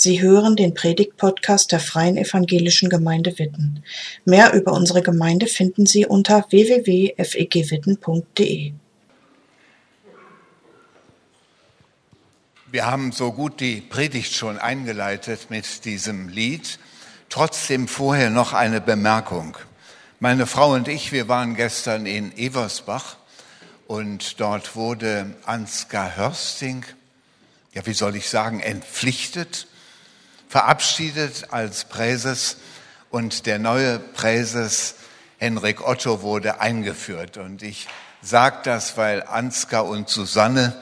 Sie hören den Predigt-Podcast der Freien Evangelischen Gemeinde Witten. Mehr über unsere Gemeinde finden Sie unter www.fegwitten.de. Wir haben so gut die Predigt schon eingeleitet mit diesem Lied. Trotzdem vorher noch eine Bemerkung. Meine Frau und ich, wir waren gestern in Eversbach und dort wurde Ansgar Hörsting, ja, wie soll ich sagen, entpflichtet, verabschiedet als Präses und der neue Präses Henrik Otto wurde eingeführt. Und ich sage das, weil Ansgar und Susanne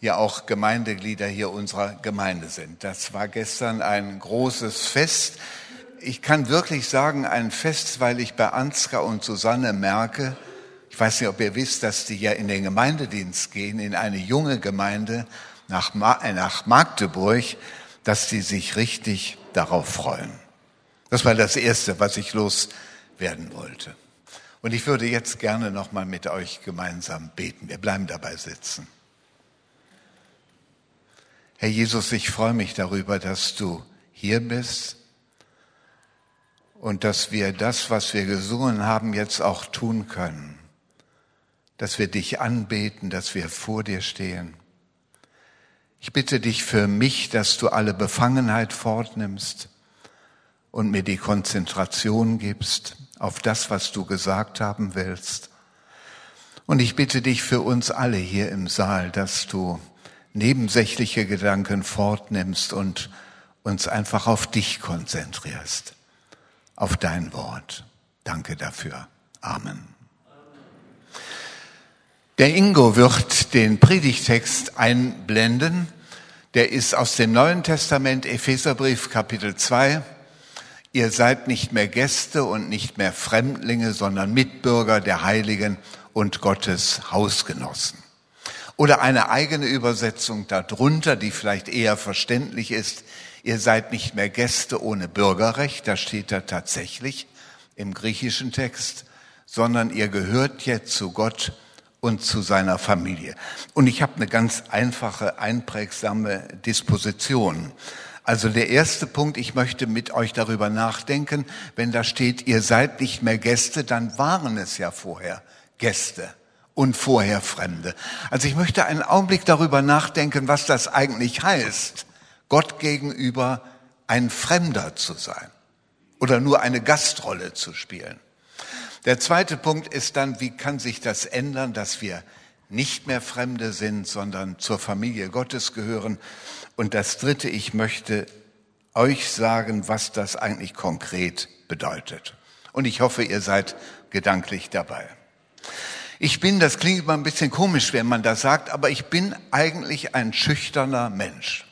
ja auch Gemeindeglieder hier unserer Gemeinde sind. Das war gestern ein großes Fest. Ich kann wirklich sagen, ein Fest, weil ich bei Ansgar und Susanne merke, ich weiß nicht, ob ihr wisst, dass die ja in den Gemeindedienst gehen, in eine junge Gemeinde nach, äh, nach Magdeburg, dass die sich richtig darauf freuen. Das war das Erste, was ich loswerden wollte. Und ich würde jetzt gerne nochmal mit euch gemeinsam beten. Wir bleiben dabei sitzen. Herr Jesus, ich freue mich darüber, dass du hier bist und dass wir das, was wir gesungen haben, jetzt auch tun können dass wir dich anbeten, dass wir vor dir stehen. Ich bitte dich für mich, dass du alle Befangenheit fortnimmst und mir die Konzentration gibst auf das, was du gesagt haben willst. Und ich bitte dich für uns alle hier im Saal, dass du nebensächliche Gedanken fortnimmst und uns einfach auf dich konzentrierst, auf dein Wort. Danke dafür. Amen. Der Ingo wird den Predigtext einblenden. Der ist aus dem Neuen Testament, Epheserbrief Kapitel 2. Ihr seid nicht mehr Gäste und nicht mehr Fremdlinge, sondern Mitbürger der Heiligen und Gottes Hausgenossen. Oder eine eigene Übersetzung darunter, die vielleicht eher verständlich ist. Ihr seid nicht mehr Gäste ohne Bürgerrecht, da steht da tatsächlich im griechischen Text, sondern ihr gehört jetzt zu Gott und zu seiner Familie. Und ich habe eine ganz einfache, einprägsame Disposition. Also der erste Punkt, ich möchte mit euch darüber nachdenken, wenn da steht, ihr seid nicht mehr Gäste, dann waren es ja vorher Gäste und vorher Fremde. Also ich möchte einen Augenblick darüber nachdenken, was das eigentlich heißt, Gott gegenüber ein Fremder zu sein oder nur eine Gastrolle zu spielen. Der zweite Punkt ist dann, wie kann sich das ändern, dass wir nicht mehr Fremde sind, sondern zur Familie Gottes gehören. Und das Dritte, ich möchte euch sagen, was das eigentlich konkret bedeutet. Und ich hoffe, ihr seid gedanklich dabei. Ich bin, das klingt immer ein bisschen komisch, wenn man das sagt, aber ich bin eigentlich ein schüchterner Mensch.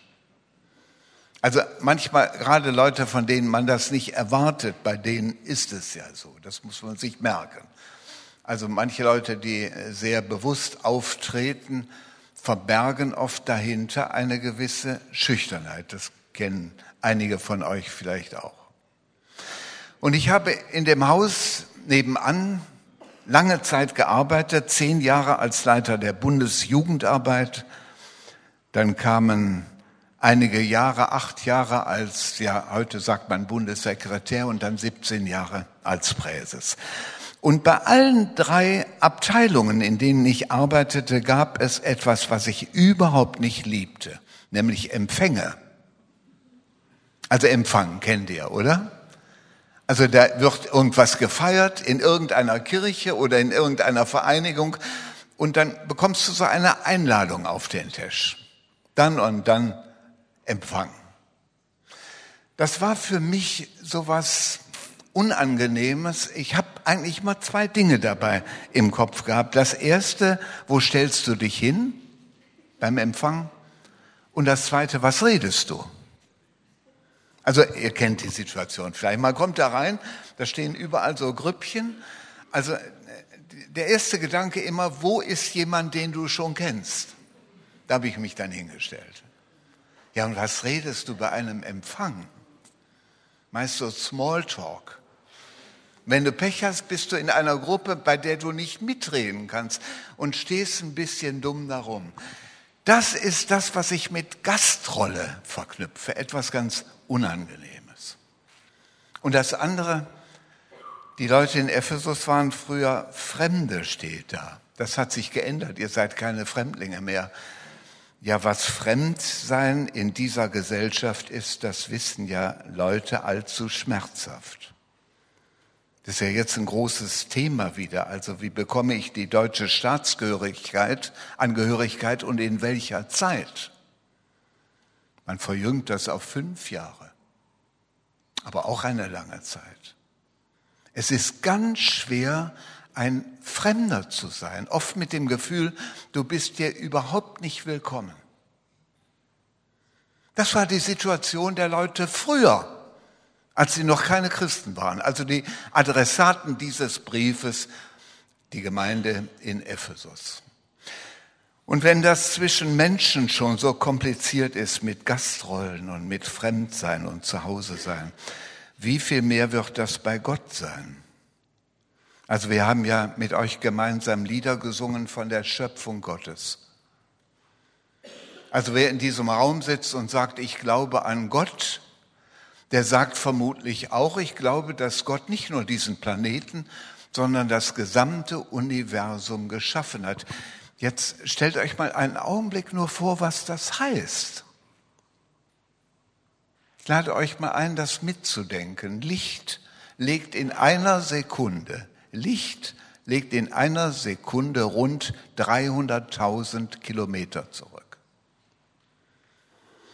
Also manchmal, gerade Leute, von denen man das nicht erwartet, bei denen ist es ja so. Das muss man sich merken. Also manche Leute, die sehr bewusst auftreten, verbergen oft dahinter eine gewisse Schüchternheit. Das kennen einige von euch vielleicht auch. Und ich habe in dem Haus nebenan lange Zeit gearbeitet, zehn Jahre als Leiter der Bundesjugendarbeit. Dann kamen einige Jahre, acht Jahre als, ja, heute sagt man Bundessekretär und dann 17 Jahre als Präses. Und bei allen drei Abteilungen, in denen ich arbeitete, gab es etwas, was ich überhaupt nicht liebte, nämlich Empfänge. Also Empfang kennt ihr, oder? Also da wird irgendwas gefeiert in irgendeiner Kirche oder in irgendeiner Vereinigung und dann bekommst du so eine Einladung auf den Tisch. Dann und dann empfangen. Das war für mich sowas Unangenehmes. Ich habe eigentlich mal zwei Dinge dabei im Kopf gehabt. Das erste, wo stellst du dich hin beim Empfang? Und das zweite, was redest du? Also ihr kennt die Situation vielleicht. Man kommt da rein, da stehen überall so Grüppchen. Also der erste Gedanke immer, wo ist jemand, den du schon kennst? Da habe ich mich dann hingestellt. Ja, und was redest du bei einem Empfang? Meist so Smalltalk. Wenn du Pech hast, bist du in einer Gruppe, bei der du nicht mitreden kannst und stehst ein bisschen dumm darum. Das ist das, was ich mit Gastrolle verknüpfe, etwas ganz Unangenehmes. Und das andere, die Leute in Ephesus waren früher Fremde, steht da. Das hat sich geändert, ihr seid keine Fremdlinge mehr. Ja, was Fremdsein in dieser Gesellschaft ist, das wissen ja Leute allzu schmerzhaft. Das ist ja jetzt ein großes Thema wieder. Also wie bekomme ich die deutsche Staatsgehörigkeit, Angehörigkeit und in welcher Zeit? Man verjüngt das auf fünf Jahre, aber auch eine lange Zeit. Es ist ganz schwer, ein Fremder zu sein, oft mit dem Gefühl, du bist dir überhaupt nicht willkommen. Das war die Situation der Leute früher als sie noch keine Christen waren. Also die Adressaten dieses Briefes, die Gemeinde in Ephesus. Und wenn das zwischen Menschen schon so kompliziert ist mit Gastrollen und mit Fremdsein und Zuhause sein, wie viel mehr wird das bei Gott sein? Also wir haben ja mit euch gemeinsam Lieder gesungen von der Schöpfung Gottes. Also wer in diesem Raum sitzt und sagt, ich glaube an Gott, der sagt vermutlich auch, ich glaube, dass Gott nicht nur diesen Planeten, sondern das gesamte Universum geschaffen hat. Jetzt stellt euch mal einen Augenblick nur vor, was das heißt. Ich lade euch mal ein, das mitzudenken. Licht legt in einer Sekunde, Licht legt in einer Sekunde rund 300.000 Kilometer zurück.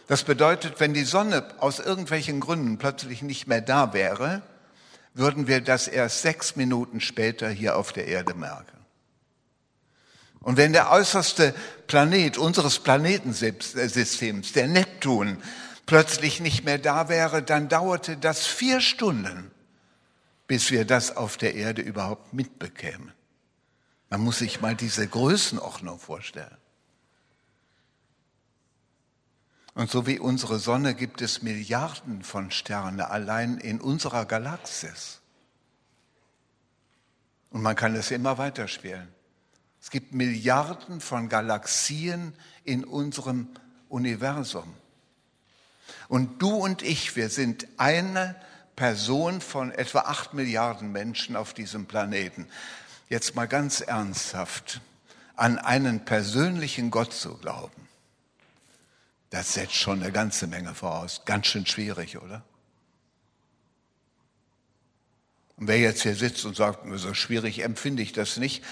Das bedeutet, wenn die Sonne aus irgendwelchen Gründen plötzlich nicht mehr da wäre, würden wir das erst sechs Minuten später hier auf der Erde merken. Und wenn der äußerste Planet unseres Planetensystems, der Neptun, plötzlich nicht mehr da wäre, dann dauerte das vier Stunden, bis wir das auf der Erde überhaupt mitbekämen. Man muss sich mal diese Größenordnung vorstellen. Und so wie unsere Sonne gibt es Milliarden von Sternen allein in unserer Galaxis. Und man kann es immer weiterspielen. Es gibt Milliarden von Galaxien in unserem Universum. Und du und ich, wir sind eine Person von etwa acht Milliarden Menschen auf diesem Planeten. Jetzt mal ganz ernsthaft, an einen persönlichen Gott zu glauben das setzt schon eine ganze Menge voraus. Ganz schön schwierig, oder? Und wer jetzt hier sitzt und sagt, so schwierig empfinde ich das nicht,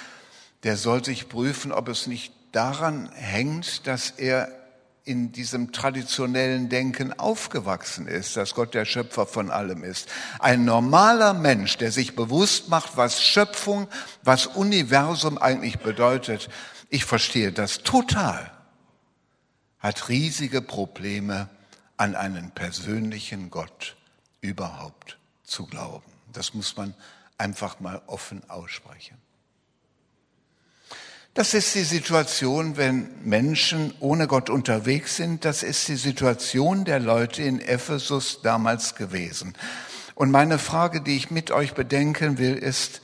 der soll sich prüfen, ob es nicht daran hängt, dass er in diesem traditionellen Denken aufgewachsen ist, dass Gott der Schöpfer von allem ist. Ein normaler Mensch, der sich bewusst macht, was Schöpfung, was Universum eigentlich bedeutet, ich verstehe das total hat riesige Probleme, an einen persönlichen Gott überhaupt zu glauben. Das muss man einfach mal offen aussprechen. Das ist die Situation, wenn Menschen ohne Gott unterwegs sind. Das ist die Situation der Leute in Ephesus damals gewesen. Und meine Frage, die ich mit euch bedenken will, ist,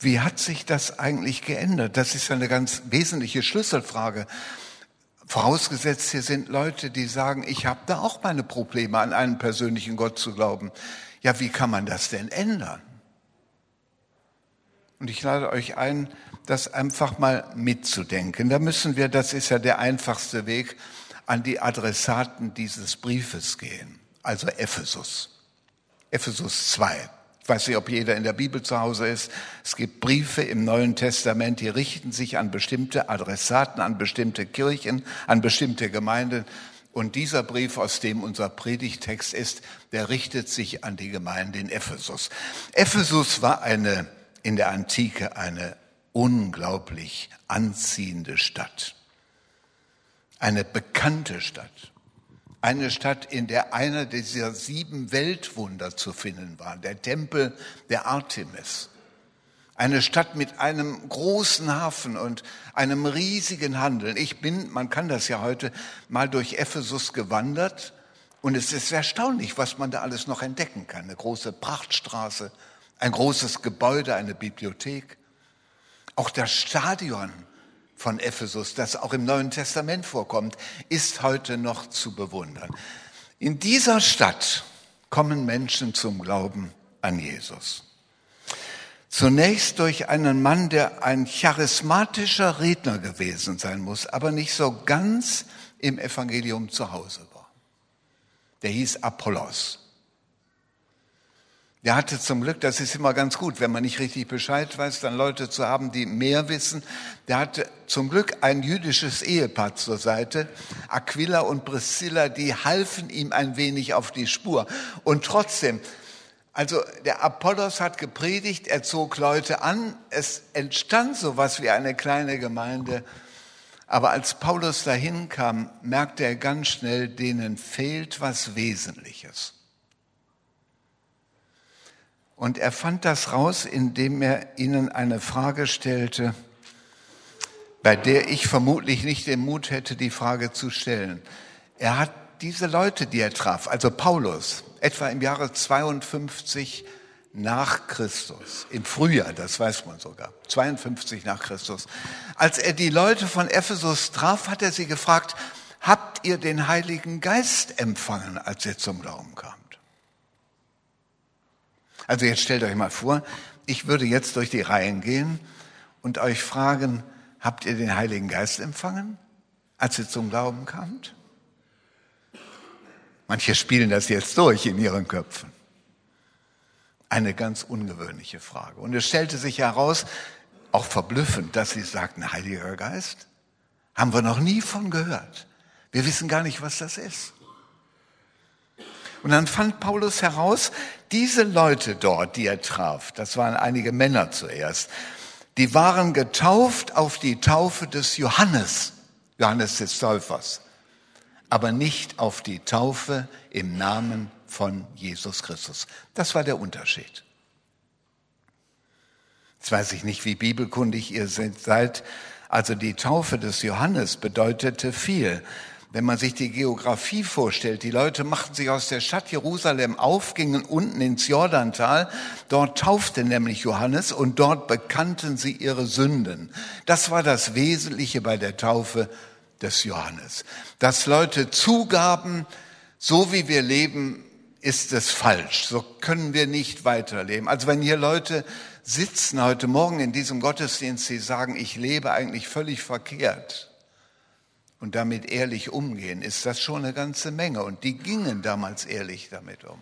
wie hat sich das eigentlich geändert? Das ist eine ganz wesentliche Schlüsselfrage. Vorausgesetzt, hier sind Leute, die sagen, ich habe da auch meine Probleme, an einen persönlichen Gott zu glauben. Ja, wie kann man das denn ändern? Und ich lade euch ein, das einfach mal mitzudenken. Da müssen wir, das ist ja der einfachste Weg, an die Adressaten dieses Briefes gehen, also Ephesus. Ephesus 2 weiß nicht, ob jeder in der Bibel zu Hause ist. Es gibt Briefe im Neuen Testament, die richten sich an bestimmte Adressaten, an bestimmte Kirchen, an bestimmte Gemeinden. Und dieser Brief, aus dem unser Predigtext ist, der richtet sich an die Gemeinde in Ephesus. Ephesus war eine, in der Antike eine unglaublich anziehende Stadt. Eine bekannte Stadt. Eine Stadt, in der einer dieser sieben Weltwunder zu finden war, der Tempel der Artemis. Eine Stadt mit einem großen Hafen und einem riesigen Handel. Ich bin, man kann das ja heute, mal durch Ephesus gewandert und es ist erstaunlich, was man da alles noch entdecken kann. Eine große Prachtstraße, ein großes Gebäude, eine Bibliothek. Auch das Stadion von Ephesus, das auch im Neuen Testament vorkommt, ist heute noch zu bewundern. In dieser Stadt kommen Menschen zum Glauben an Jesus. Zunächst durch einen Mann, der ein charismatischer Redner gewesen sein muss, aber nicht so ganz im Evangelium zu Hause war. Der hieß Apollos. Der hatte zum Glück, das ist immer ganz gut, wenn man nicht richtig Bescheid weiß, dann Leute zu haben, die mehr wissen. Der hatte zum Glück ein jüdisches Ehepaar zur Seite, Aquila und Priscilla, die halfen ihm ein wenig auf die Spur. Und trotzdem, also der Apollos hat gepredigt, er zog Leute an, es entstand sowas wie eine kleine Gemeinde. Aber als Paulus dahin kam, merkte er ganz schnell, denen fehlt was Wesentliches. Und er fand das raus, indem er ihnen eine Frage stellte, bei der ich vermutlich nicht den Mut hätte, die Frage zu stellen. Er hat diese Leute, die er traf, also Paulus, etwa im Jahre 52 nach Christus, im Frühjahr, das weiß man sogar, 52 nach Christus. Als er die Leute von Ephesus traf, hat er sie gefragt, habt ihr den Heiligen Geist empfangen, als ihr zum Glauben kamt? Also jetzt stellt euch mal vor, ich würde jetzt durch die Reihen gehen und euch fragen, habt ihr den Heiligen Geist empfangen, als ihr zum Glauben kamt? Manche spielen das jetzt durch in ihren Köpfen. Eine ganz ungewöhnliche Frage. Und es stellte sich heraus, auch verblüffend, dass sie sagten, Heiliger Geist, haben wir noch nie von gehört. Wir wissen gar nicht, was das ist. Und dann fand Paulus heraus, diese Leute dort, die er traf, das waren einige Männer zuerst, die waren getauft auf die Taufe des Johannes, Johannes des Täufers, aber nicht auf die Taufe im Namen von Jesus Christus. Das war der Unterschied. Jetzt weiß ich nicht, wie bibelkundig ihr seid. Also die Taufe des Johannes bedeutete viel. Wenn man sich die Geografie vorstellt, die Leute machten sich aus der Stadt Jerusalem auf, gingen unten ins Jordantal, dort taufte nämlich Johannes und dort bekannten sie ihre Sünden. Das war das Wesentliche bei der Taufe des Johannes. Dass Leute zugaben, so wie wir leben, ist es falsch. So können wir nicht weiterleben. Also wenn hier Leute sitzen heute Morgen in diesem Gottesdienst, die sagen, ich lebe eigentlich völlig verkehrt, und damit ehrlich umgehen, ist das schon eine ganze Menge. Und die gingen damals ehrlich damit um.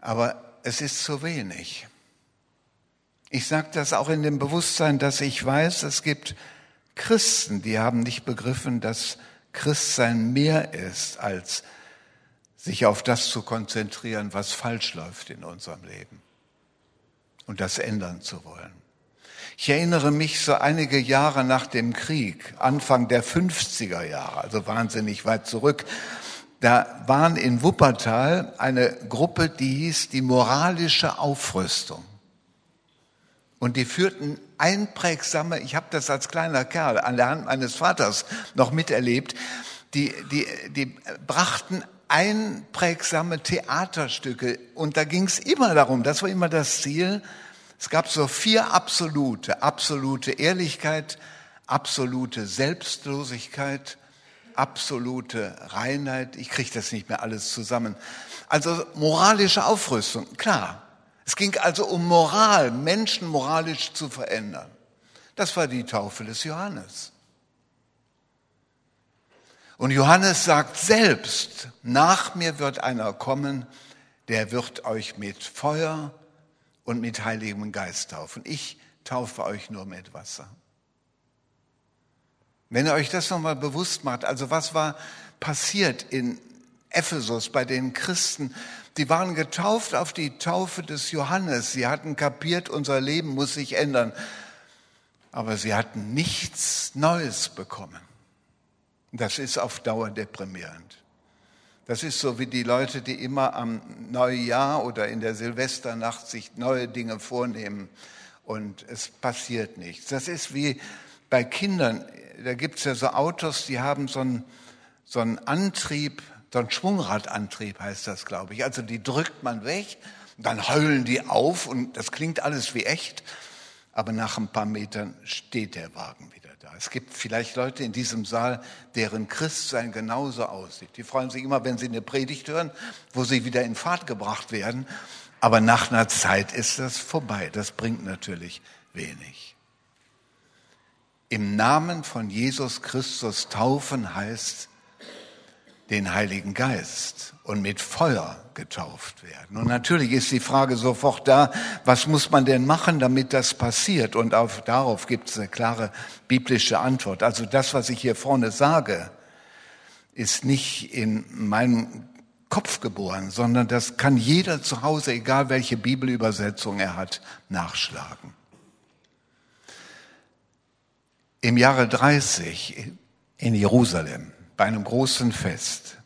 Aber es ist zu wenig. Ich sage das auch in dem Bewusstsein, dass ich weiß, es gibt Christen, die haben nicht begriffen, dass Christsein mehr ist, als sich auf das zu konzentrieren, was falsch läuft in unserem Leben und das ändern zu wollen. Ich erinnere mich so einige Jahre nach dem Krieg, Anfang der 50er Jahre, also wahnsinnig weit zurück, da waren in Wuppertal eine Gruppe, die hieß die moralische Aufrüstung. Und die führten einprägsame, ich habe das als kleiner Kerl an der Hand meines Vaters noch miterlebt, die, die, die brachten einprägsame Theaterstücke. Und da ging es immer darum, das war immer das Ziel, es gab so vier absolute, absolute Ehrlichkeit, absolute Selbstlosigkeit, absolute Reinheit. Ich kriege das nicht mehr alles zusammen. Also moralische Aufrüstung, klar. Es ging also um Moral, Menschen moralisch zu verändern. Das war die Taufe des Johannes. Und Johannes sagt selbst, nach mir wird einer kommen, der wird euch mit Feuer und mit Heiligem Geist taufen. Ich taufe euch nur mit Wasser. Wenn ihr euch das nochmal bewusst macht, also was war passiert in Ephesus bei den Christen? Die waren getauft auf die Taufe des Johannes. Sie hatten kapiert, unser Leben muss sich ändern. Aber sie hatten nichts Neues bekommen. Das ist auf Dauer deprimierend. Das ist so wie die Leute, die immer am Neujahr oder in der Silvesternacht sich neue Dinge vornehmen und es passiert nichts. Das ist wie bei Kindern. Da gibt es ja so Autos, die haben so einen, so einen Antrieb, so einen Schwungradantrieb heißt das, glaube ich. Also die drückt man weg, dann heulen die auf und das klingt alles wie echt. aber nach ein paar Metern steht der Wagen wieder da. Es gibt vielleicht Leute in diesem Saal, deren Christsein genauso aussieht. Die freuen sich immer, wenn sie eine Predigt hören, wo sie wieder in Fahrt gebracht werden. Aber nach einer Zeit ist das vorbei. Das bringt natürlich wenig. Im Namen von Jesus Christus taufen heißt, den Heiligen Geist und mit Feuer getauft werden. Und natürlich ist die Frage sofort da, was muss man denn machen, damit das passiert? Und auf, darauf gibt es eine klare biblische Antwort. Also das, was ich hier vorne sage, ist nicht in meinem Kopf geboren, sondern das kann jeder zu Hause, egal welche Bibelübersetzung er hat, nachschlagen. Im Jahre 30 in Jerusalem bei einem großen Fest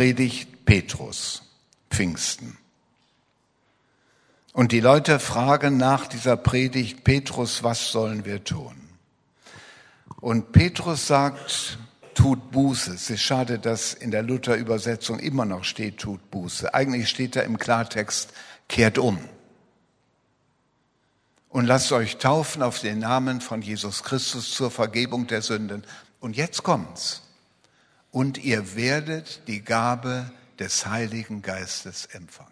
predigt Petrus Pfingsten. Und die Leute fragen nach dieser Predigt, Petrus, was sollen wir tun? Und Petrus sagt, tut Buße. Es ist schade, dass in der Luther-Übersetzung immer noch steht, tut Buße. Eigentlich steht da im Klartext, kehrt um. Und lasst euch taufen auf den Namen von Jesus Christus zur Vergebung der Sünden. Und jetzt kommt's und ihr werdet die Gabe des Heiligen Geistes empfangen.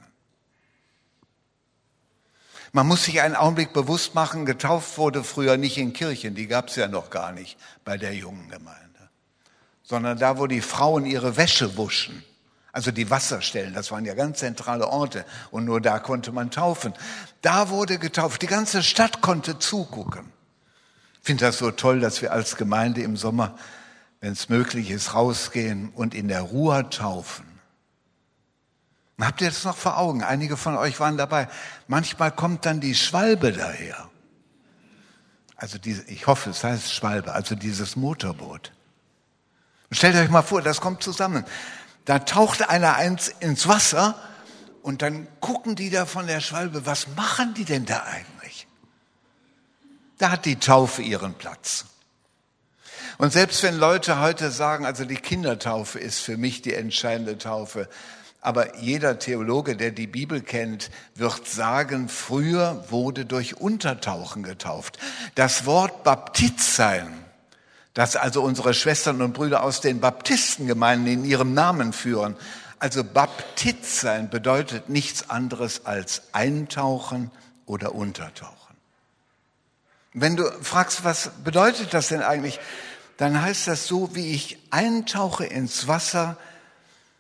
Man muss sich einen Augenblick bewusst machen, getauft wurde früher nicht in Kirchen, die gab es ja noch gar nicht bei der jungen Gemeinde, sondern da, wo die Frauen ihre Wäsche wuschen. Also die Wasserstellen, das waren ja ganz zentrale Orte und nur da konnte man taufen. Da wurde getauft, die ganze Stadt konnte zugucken. Ich finde das so toll, dass wir als Gemeinde im Sommer wenn es möglich ist, rausgehen und in der Ruhe taufen. Habt ihr das noch vor Augen? Einige von euch waren dabei. Manchmal kommt dann die Schwalbe daher. Also diese, ich hoffe, es heißt Schwalbe, also dieses Motorboot. stellt euch mal vor, das kommt zusammen. Da taucht einer eins ins Wasser und dann gucken die da von der Schwalbe, was machen die denn da eigentlich? Da hat die Taufe ihren Platz. Und selbst wenn Leute heute sagen, also die Kindertaufe ist für mich die entscheidende Taufe, aber jeder Theologe, der die Bibel kennt, wird sagen, früher wurde durch Untertauchen getauft. Das Wort Baptist sein, das also unsere Schwestern und Brüder aus den Baptistengemeinden in ihrem Namen führen, also Baptist sein bedeutet nichts anderes als eintauchen oder untertauchen. Wenn du fragst, was bedeutet das denn eigentlich, dann heißt das so, wie ich eintauche ins Wasser,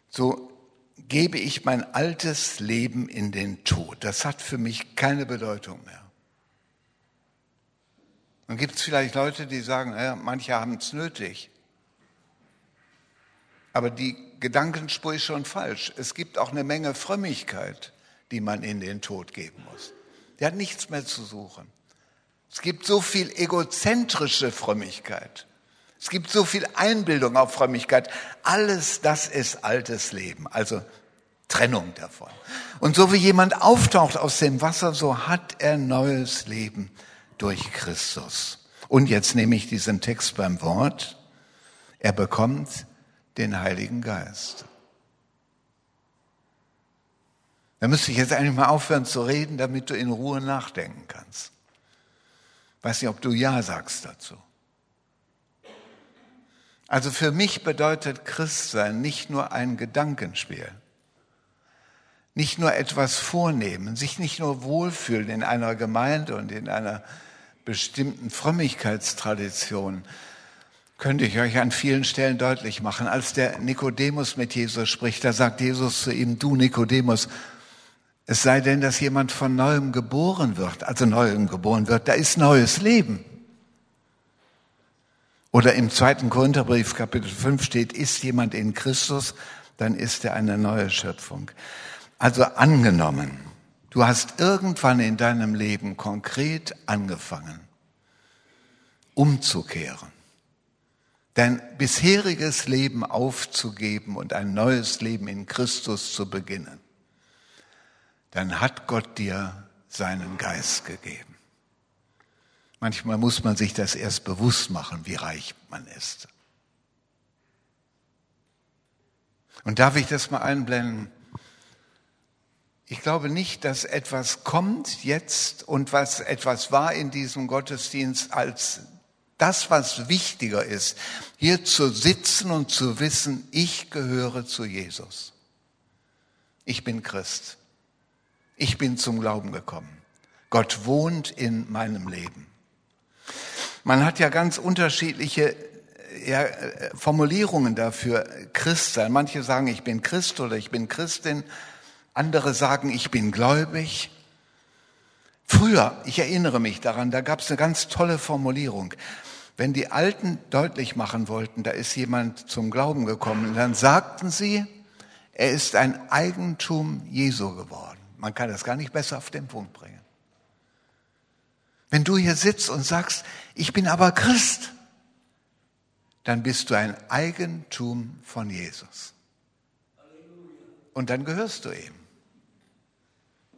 so gebe ich mein altes Leben in den Tod. Das hat für mich keine Bedeutung mehr. Dann gibt es vielleicht Leute, die sagen, ja, manche haben es nötig. Aber die Gedankenspur ist schon falsch. Es gibt auch eine Menge Frömmigkeit, die man in den Tod geben muss. Die hat nichts mehr zu suchen. Es gibt so viel egozentrische Frömmigkeit. Es gibt so viel Einbildung auf Frömmigkeit. Alles das ist altes Leben, also Trennung davon. Und so wie jemand auftaucht aus dem Wasser, so hat er neues Leben durch Christus. Und jetzt nehme ich diesen Text beim Wort. Er bekommt den Heiligen Geist. Da müsste ich jetzt eigentlich mal aufhören zu reden, damit du in Ruhe nachdenken kannst. Weiß nicht, ob du Ja sagst dazu. Also für mich bedeutet Christsein nicht nur ein Gedankenspiel, nicht nur etwas vornehmen, sich nicht nur wohlfühlen in einer Gemeinde und in einer bestimmten Frömmigkeitstradition, könnte ich euch an vielen Stellen deutlich machen. Als der Nikodemus mit Jesus spricht, da sagt Jesus zu ihm, du Nikodemus, es sei denn, dass jemand von neuem geboren wird, also neuem geboren wird, da ist neues Leben. Oder im zweiten Korintherbrief, Kapitel 5 steht, ist jemand in Christus, dann ist er eine neue Schöpfung. Also angenommen, du hast irgendwann in deinem Leben konkret angefangen, umzukehren, dein bisheriges Leben aufzugeben und ein neues Leben in Christus zu beginnen, dann hat Gott dir seinen Geist gegeben. Manchmal muss man sich das erst bewusst machen, wie reich man ist. Und darf ich das mal einblenden? Ich glaube nicht, dass etwas kommt jetzt und was etwas war in diesem Gottesdienst als das, was wichtiger ist, hier zu sitzen und zu wissen, ich gehöre zu Jesus. Ich bin Christ. Ich bin zum Glauben gekommen. Gott wohnt in meinem Leben. Man hat ja ganz unterschiedliche ja, Formulierungen dafür, Christ sein. Manche sagen, ich bin Christ oder ich bin Christin. Andere sagen, ich bin gläubig. Früher, ich erinnere mich daran, da gab es eine ganz tolle Formulierung. Wenn die Alten deutlich machen wollten, da ist jemand zum Glauben gekommen, dann sagten sie, er ist ein Eigentum Jesu geworden. Man kann das gar nicht besser auf den Punkt bringen. Wenn du hier sitzt und sagst, ich bin aber Christ, dann bist du ein Eigentum von Jesus. Und dann gehörst du ihm.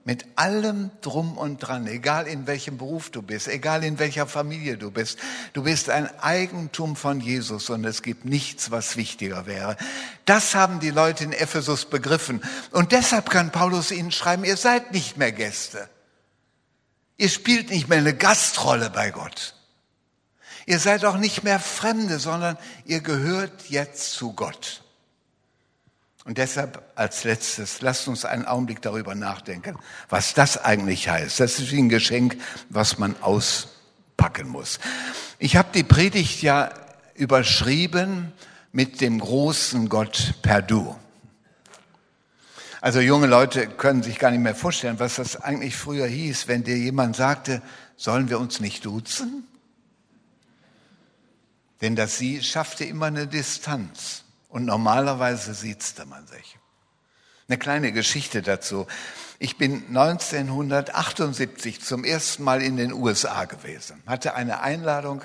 Mit allem drum und dran, egal in welchem Beruf du bist, egal in welcher Familie du bist. Du bist ein Eigentum von Jesus und es gibt nichts, was wichtiger wäre. Das haben die Leute in Ephesus begriffen. Und deshalb kann Paulus ihnen schreiben, ihr seid nicht mehr Gäste. Ihr spielt nicht mehr eine Gastrolle bei Gott. Ihr seid auch nicht mehr Fremde, sondern ihr gehört jetzt zu Gott. Und deshalb als letztes, lasst uns einen Augenblick darüber nachdenken, was das eigentlich heißt. Das ist wie ein Geschenk, was man auspacken muss. Ich habe die Predigt ja überschrieben mit dem großen Gott per Du. Also junge Leute können sich gar nicht mehr vorstellen, was das eigentlich früher hieß, wenn dir jemand sagte, sollen wir uns nicht duzen? Denn das Sie schaffte immer eine Distanz. Und normalerweise siezte man sich. Eine kleine Geschichte dazu. Ich bin 1978 zum ersten Mal in den USA gewesen, hatte eine Einladung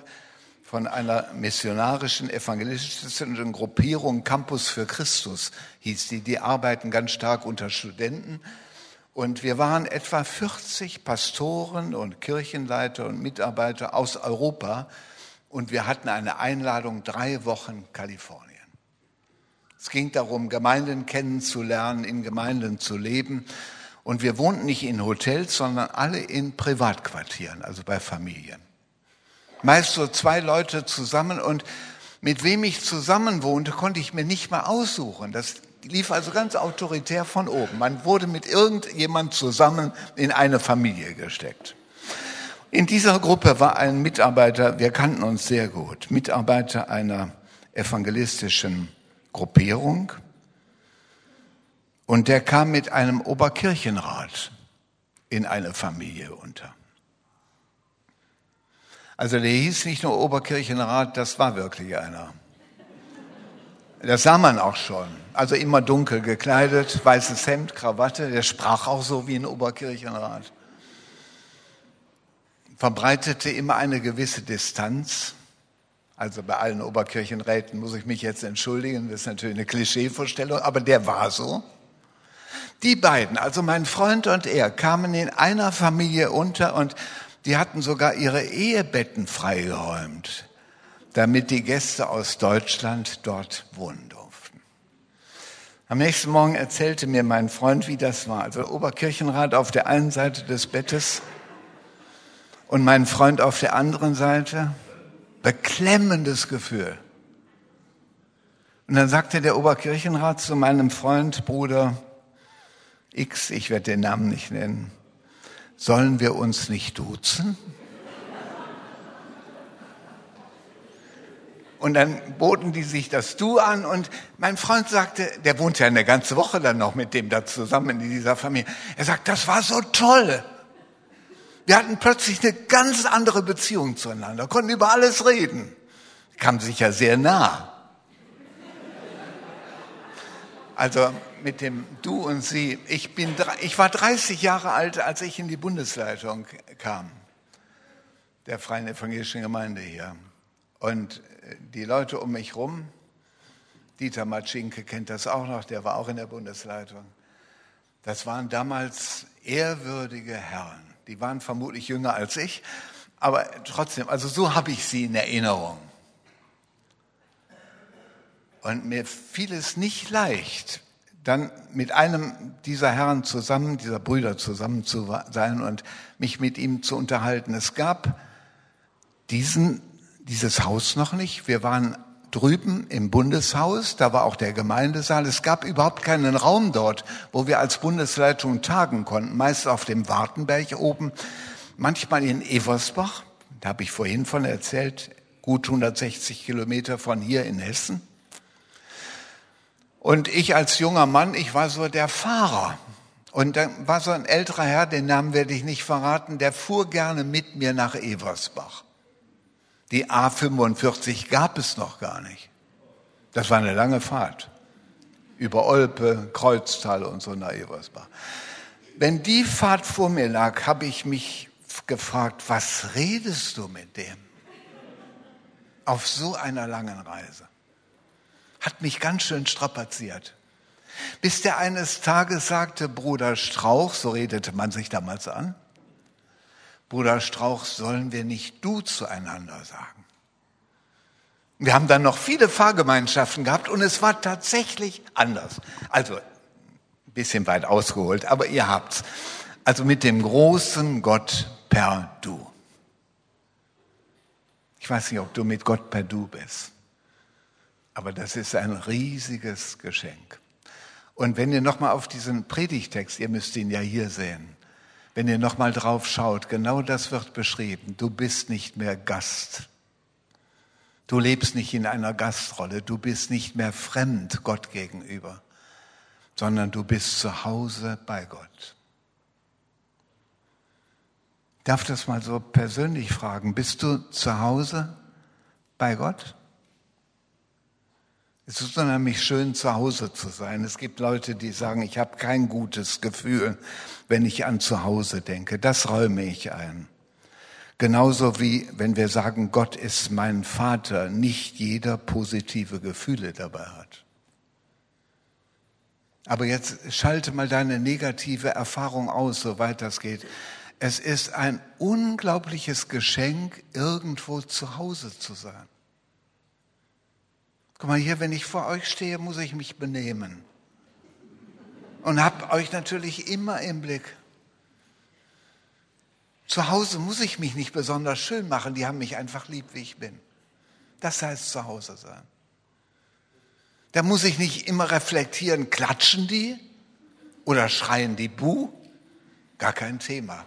von einer missionarischen evangelistischen Gruppierung Campus für Christus hieß die. Die arbeiten ganz stark unter Studenten. Und wir waren etwa 40 Pastoren und Kirchenleiter und Mitarbeiter aus Europa. Und wir hatten eine Einladung drei Wochen Kalifornien. Es ging darum, Gemeinden kennenzulernen, in Gemeinden zu leben. Und wir wohnten nicht in Hotels, sondern alle in Privatquartieren, also bei Familien. Meist so zwei Leute zusammen und mit wem ich zusammen wohnte, konnte ich mir nicht mal aussuchen. Das lief also ganz autoritär von oben. Man wurde mit irgendjemand zusammen in eine Familie gesteckt. In dieser Gruppe war ein Mitarbeiter, wir kannten uns sehr gut, Mitarbeiter einer evangelistischen Gruppierung. Und der kam mit einem Oberkirchenrat in eine Familie unter. Also der hieß nicht nur Oberkirchenrat, das war wirklich einer. Das sah man auch schon. Also immer dunkel gekleidet, weißes Hemd, Krawatte. Der sprach auch so wie ein Oberkirchenrat. Verbreitete immer eine gewisse Distanz. Also bei allen Oberkirchenräten muss ich mich jetzt entschuldigen, das ist natürlich eine Klischeevorstellung, aber der war so. Die beiden, also mein Freund und er, kamen in einer Familie unter und die hatten sogar ihre Ehebetten freigeräumt, damit die Gäste aus Deutschland dort wohnen durften. Am nächsten Morgen erzählte mir mein Freund, wie das war. Also Oberkirchenrat auf der einen Seite des Bettes und mein Freund auf der anderen Seite beklemmendes Gefühl. Und dann sagte der Oberkirchenrat zu meinem Freund, Bruder X, ich werde den Namen nicht nennen, sollen wir uns nicht duzen? Und dann boten die sich das Du an und mein Freund sagte, der wohnt ja eine ganze Woche dann noch mit dem da zusammen in dieser Familie. Er sagt, das war so toll. Wir hatten plötzlich eine ganz andere Beziehung zueinander, konnten über alles reden, kam sicher sehr nah. Also mit dem Du und Sie. Ich, bin, ich war 30 Jahre alt, als ich in die Bundesleitung kam, der Freien Evangelischen Gemeinde hier. Und die Leute um mich rum, Dieter Matschinke kennt das auch noch, der war auch in der Bundesleitung. Das waren damals ehrwürdige Herren. Die waren vermutlich jünger als ich, aber trotzdem, also so habe ich sie in Erinnerung. Und mir fiel es nicht leicht, dann mit einem dieser Herren zusammen, dieser Brüder zusammen zu sein und mich mit ihm zu unterhalten. Es gab diesen, dieses Haus noch nicht. Wir waren drüben im Bundeshaus, da war auch der Gemeindesaal. Es gab überhaupt keinen Raum dort, wo wir als Bundesleitung tagen konnten. Meist auf dem Wartenberg oben, manchmal in Eversbach, da habe ich vorhin von erzählt, gut 160 Kilometer von hier in Hessen. Und ich als junger Mann, ich war so der Fahrer. Und dann war so ein älterer Herr, den Namen werde ich nicht verraten, der fuhr gerne mit mir nach Eversbach. Die A45 gab es noch gar nicht. Das war eine lange Fahrt. Über Olpe, Kreuztal und so nach Eversbach. Wenn die Fahrt vor mir lag, habe ich mich gefragt, was redest du mit dem? Auf so einer langen Reise. Hat mich ganz schön strapaziert. Bis der eines Tages sagte, Bruder Strauch, so redete man sich damals an, Bruder Strauch, sollen wir nicht du zueinander sagen? Wir haben dann noch viele Fahrgemeinschaften gehabt und es war tatsächlich anders. Also, ein bisschen weit ausgeholt, aber ihr habt's. Also mit dem großen Gott per Du. Ich weiß nicht, ob du mit Gott per Du bist, aber das ist ein riesiges Geschenk. Und wenn ihr nochmal auf diesen Predigtext, ihr müsst ihn ja hier sehen, wenn ihr nochmal drauf schaut, genau das wird beschrieben. Du bist nicht mehr Gast. Du lebst nicht in einer Gastrolle. Du bist nicht mehr fremd Gott gegenüber, sondern du bist zu Hause bei Gott. Ich darf das mal so persönlich fragen. Bist du zu Hause bei Gott? Es ist unheimlich schön, zu Hause zu sein. Es gibt Leute, die sagen, ich habe kein gutes Gefühl, wenn ich an zu Hause denke. Das räume ich ein. Genauso wie wenn wir sagen, Gott ist mein Vater, nicht jeder positive Gefühle dabei hat. Aber jetzt schalte mal deine negative Erfahrung aus, soweit das geht. Es ist ein unglaubliches Geschenk, irgendwo zu Hause zu sein. Guck mal hier, wenn ich vor euch stehe, muss ich mich benehmen. Und hab euch natürlich immer im Blick. Zu Hause muss ich mich nicht besonders schön machen, die haben mich einfach lieb, wie ich bin. Das heißt zu Hause sein. Da muss ich nicht immer reflektieren, klatschen die oder schreien die Buh? Gar kein Thema.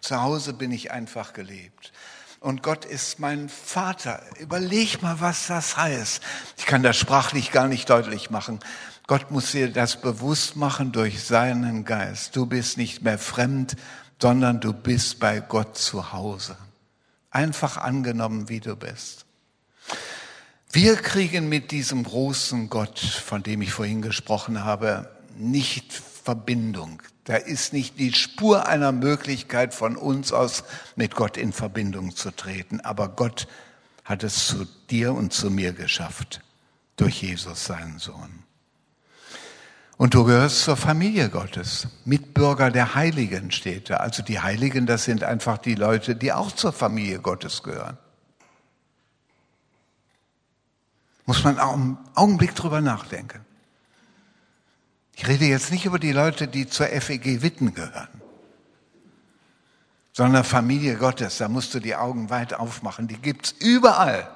Zu Hause bin ich einfach gelebt und Gott ist mein Vater. Überleg mal, was das heißt. Ich kann das sprachlich gar nicht deutlich machen. Gott muss dir das bewusst machen durch seinen Geist. Du bist nicht mehr fremd, sondern du bist bei Gott zu Hause. Einfach angenommen, wie du bist. Wir kriegen mit diesem großen Gott, von dem ich vorhin gesprochen habe, nicht Verbindung. Da ist nicht die Spur einer Möglichkeit von uns aus mit Gott in Verbindung zu treten. Aber Gott hat es zu dir und zu mir geschafft durch Jesus, seinen Sohn. Und du gehörst zur Familie Gottes. Mitbürger der Heiligen steht da. Also die Heiligen, das sind einfach die Leute, die auch zur Familie Gottes gehören. Muss man auch einen Augenblick drüber nachdenken. Ich rede jetzt nicht über die Leute, die zur FEG Witten gehören, sondern Familie Gottes. Da musst du die Augen weit aufmachen. Die gibt's überall.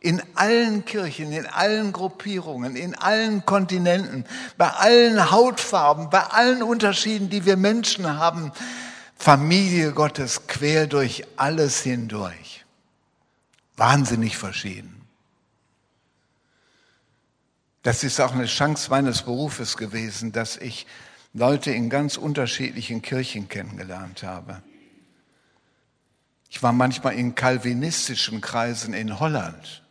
In allen Kirchen, in allen Gruppierungen, in allen Kontinenten, bei allen Hautfarben, bei allen Unterschieden, die wir Menschen haben. Familie Gottes quer durch alles hindurch. Wahnsinnig verschieden. Das ist auch eine Chance meines Berufes gewesen, dass ich Leute in ganz unterschiedlichen Kirchen kennengelernt habe. Ich war manchmal in kalvinistischen Kreisen in Holland.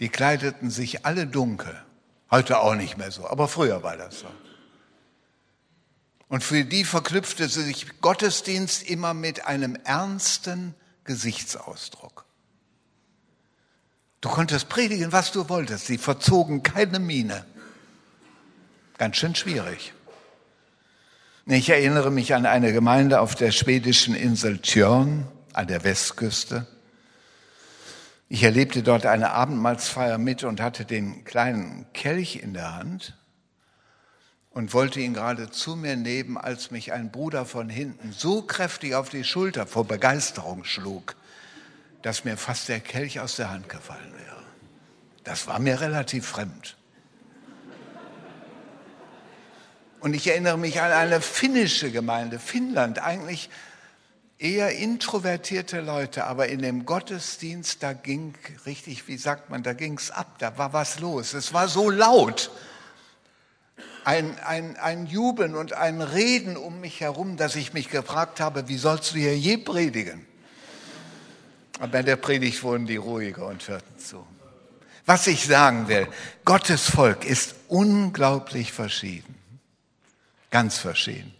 Die kleideten sich alle dunkel. Heute auch nicht mehr so, aber früher war das so. Und für die verknüpfte sich Gottesdienst immer mit einem ernsten Gesichtsausdruck. Du konntest predigen, was du wolltest. Sie verzogen keine Miene. Ganz schön schwierig. Ich erinnere mich an eine Gemeinde auf der schwedischen Insel Tjörn an der Westküste. Ich erlebte dort eine Abendmahlsfeier mit und hatte den kleinen Kelch in der Hand und wollte ihn gerade zu mir nehmen, als mich ein Bruder von hinten so kräftig auf die Schulter vor Begeisterung schlug, dass mir fast der Kelch aus der Hand gefallen wäre. Das war mir relativ fremd. Und ich erinnere mich an eine finnische Gemeinde, Finnland, eigentlich eher introvertierte Leute, aber in dem Gottesdienst, da ging richtig, wie sagt man, da ging's ab, da war was los. Es war so laut ein, ein, ein Jubeln und ein Reden um mich herum, dass ich mich gefragt habe, wie sollst du hier je predigen? Aber in der Predigt wurden die ruhiger und hörten zu. Was ich sagen will, Gottes Volk ist unglaublich verschieden, ganz verschieden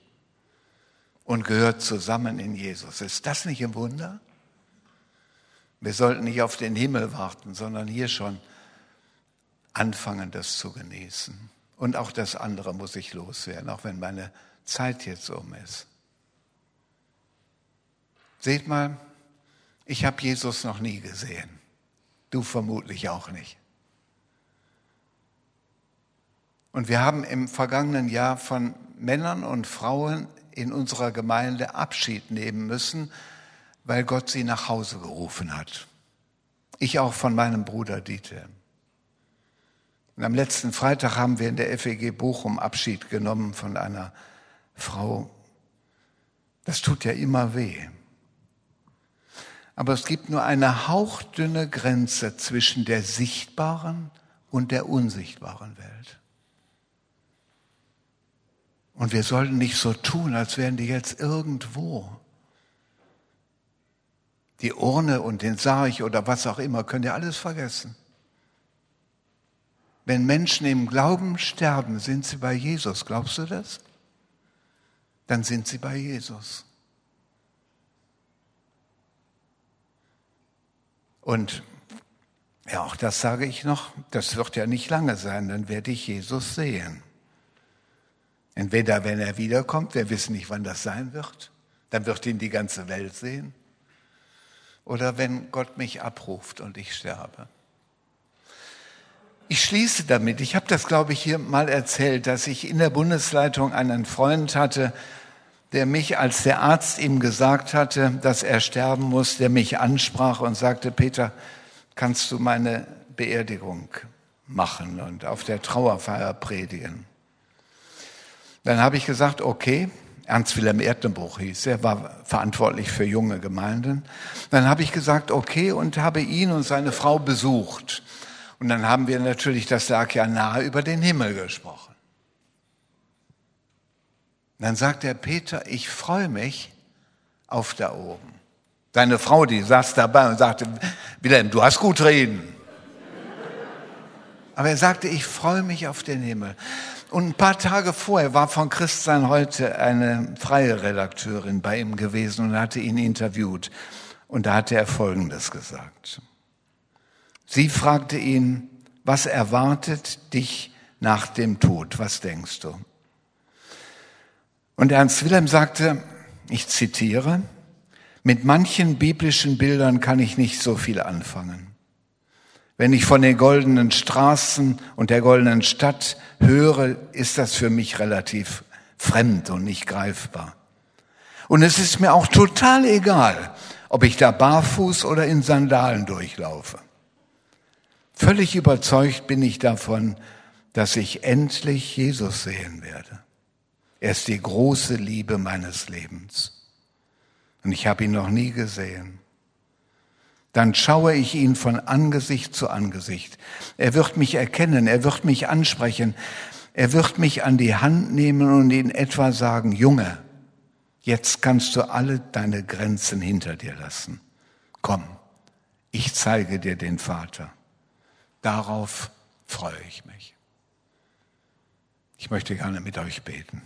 und gehört zusammen in Jesus. Ist das nicht ein Wunder? Wir sollten nicht auf den Himmel warten, sondern hier schon anfangen, das zu genießen. Und auch das andere muss ich loswerden, auch wenn meine Zeit jetzt um ist. Seht mal, ich habe Jesus noch nie gesehen. Du vermutlich auch nicht. Und wir haben im vergangenen Jahr von Männern und Frauen in unserer Gemeinde Abschied nehmen müssen, weil Gott sie nach Hause gerufen hat. Ich auch von meinem Bruder Dieter. Und am letzten Freitag haben wir in der FEG Bochum Abschied genommen von einer Frau. Das tut ja immer weh. Aber es gibt nur eine hauchdünne Grenze zwischen der sichtbaren und der unsichtbaren Welt. Und wir sollten nicht so tun, als wären die jetzt irgendwo. Die Urne und den Sarg oder was auch immer, könnt ihr alles vergessen. Wenn Menschen im Glauben sterben, sind sie bei Jesus. Glaubst du das? Dann sind sie bei Jesus. Und ja, auch das sage ich noch, das wird ja nicht lange sein, dann werde ich Jesus sehen. Entweder wenn er wiederkommt, wir wissen nicht, wann das sein wird, dann wird ihn die ganze Welt sehen. Oder wenn Gott mich abruft und ich sterbe. Ich schließe damit. Ich habe das, glaube ich, hier mal erzählt, dass ich in der Bundesleitung einen Freund hatte, der mich, als der Arzt ihm gesagt hatte, dass er sterben muss, der mich ansprach und sagte, Peter, kannst du meine Beerdigung machen und auf der Trauerfeier predigen? Dann habe ich gesagt, okay, Ernst Wilhelm Erdenbruch hieß er, war verantwortlich für junge Gemeinden. Dann habe ich gesagt, okay, und habe ihn und seine Frau besucht. Und dann haben wir natürlich, das lag ja nahe, über den Himmel gesprochen. Dann sagt der Peter, ich freue mich auf da oben. Seine Frau, die saß dabei und sagte, Wilhelm, du hast gut reden. Aber er sagte, ich freue mich auf den Himmel. Und ein paar Tage vorher war von Christian heute eine freie Redakteurin bei ihm gewesen und hatte ihn interviewt. Und da hatte er Folgendes gesagt. Sie fragte ihn, was erwartet dich nach dem Tod? Was denkst du? Und Ernst Wilhelm sagte, ich zitiere, mit manchen biblischen Bildern kann ich nicht so viel anfangen. Wenn ich von den goldenen Straßen und der goldenen Stadt höre, ist das für mich relativ fremd und nicht greifbar. Und es ist mir auch total egal, ob ich da barfuß oder in Sandalen durchlaufe. Völlig überzeugt bin ich davon, dass ich endlich Jesus sehen werde. Er ist die große Liebe meines Lebens. Und ich habe ihn noch nie gesehen. Dann schaue ich ihn von Angesicht zu Angesicht. Er wird mich erkennen, er wird mich ansprechen, er wird mich an die Hand nehmen und in etwa sagen, Junge, jetzt kannst du alle deine Grenzen hinter dir lassen. Komm, ich zeige dir den Vater. Darauf freue ich mich. Ich möchte gerne mit euch beten.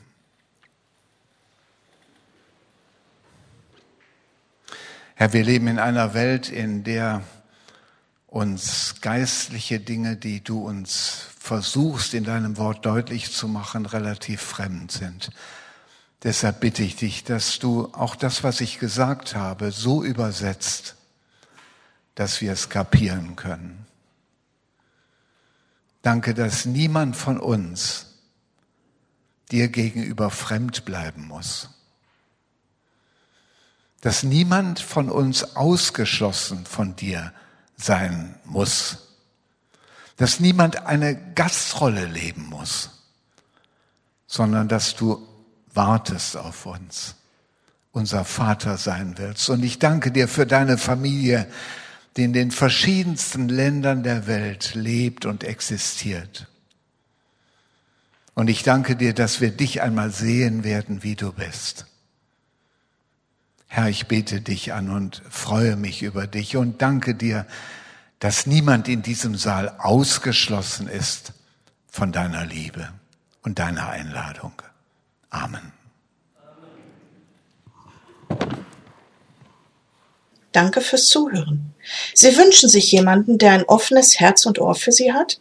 Herr, wir leben in einer Welt, in der uns geistliche Dinge, die du uns versuchst in deinem Wort deutlich zu machen, relativ fremd sind. Deshalb bitte ich dich, dass du auch das, was ich gesagt habe, so übersetzt, dass wir es kapieren können. Danke, dass niemand von uns dir gegenüber fremd bleiben muss. Dass niemand von uns ausgeschlossen von dir sein muss. Dass niemand eine Gastrolle leben muss, sondern dass du wartest auf uns, unser Vater sein willst. Und ich danke dir für deine Familie, die in den verschiedensten Ländern der Welt lebt und existiert. Und ich danke dir, dass wir dich einmal sehen werden, wie du bist. Herr, ich bete dich an und freue mich über dich und danke dir, dass niemand in diesem Saal ausgeschlossen ist von deiner Liebe und deiner Einladung. Amen. Danke fürs Zuhören. Sie wünschen sich jemanden, der ein offenes Herz und Ohr für Sie hat?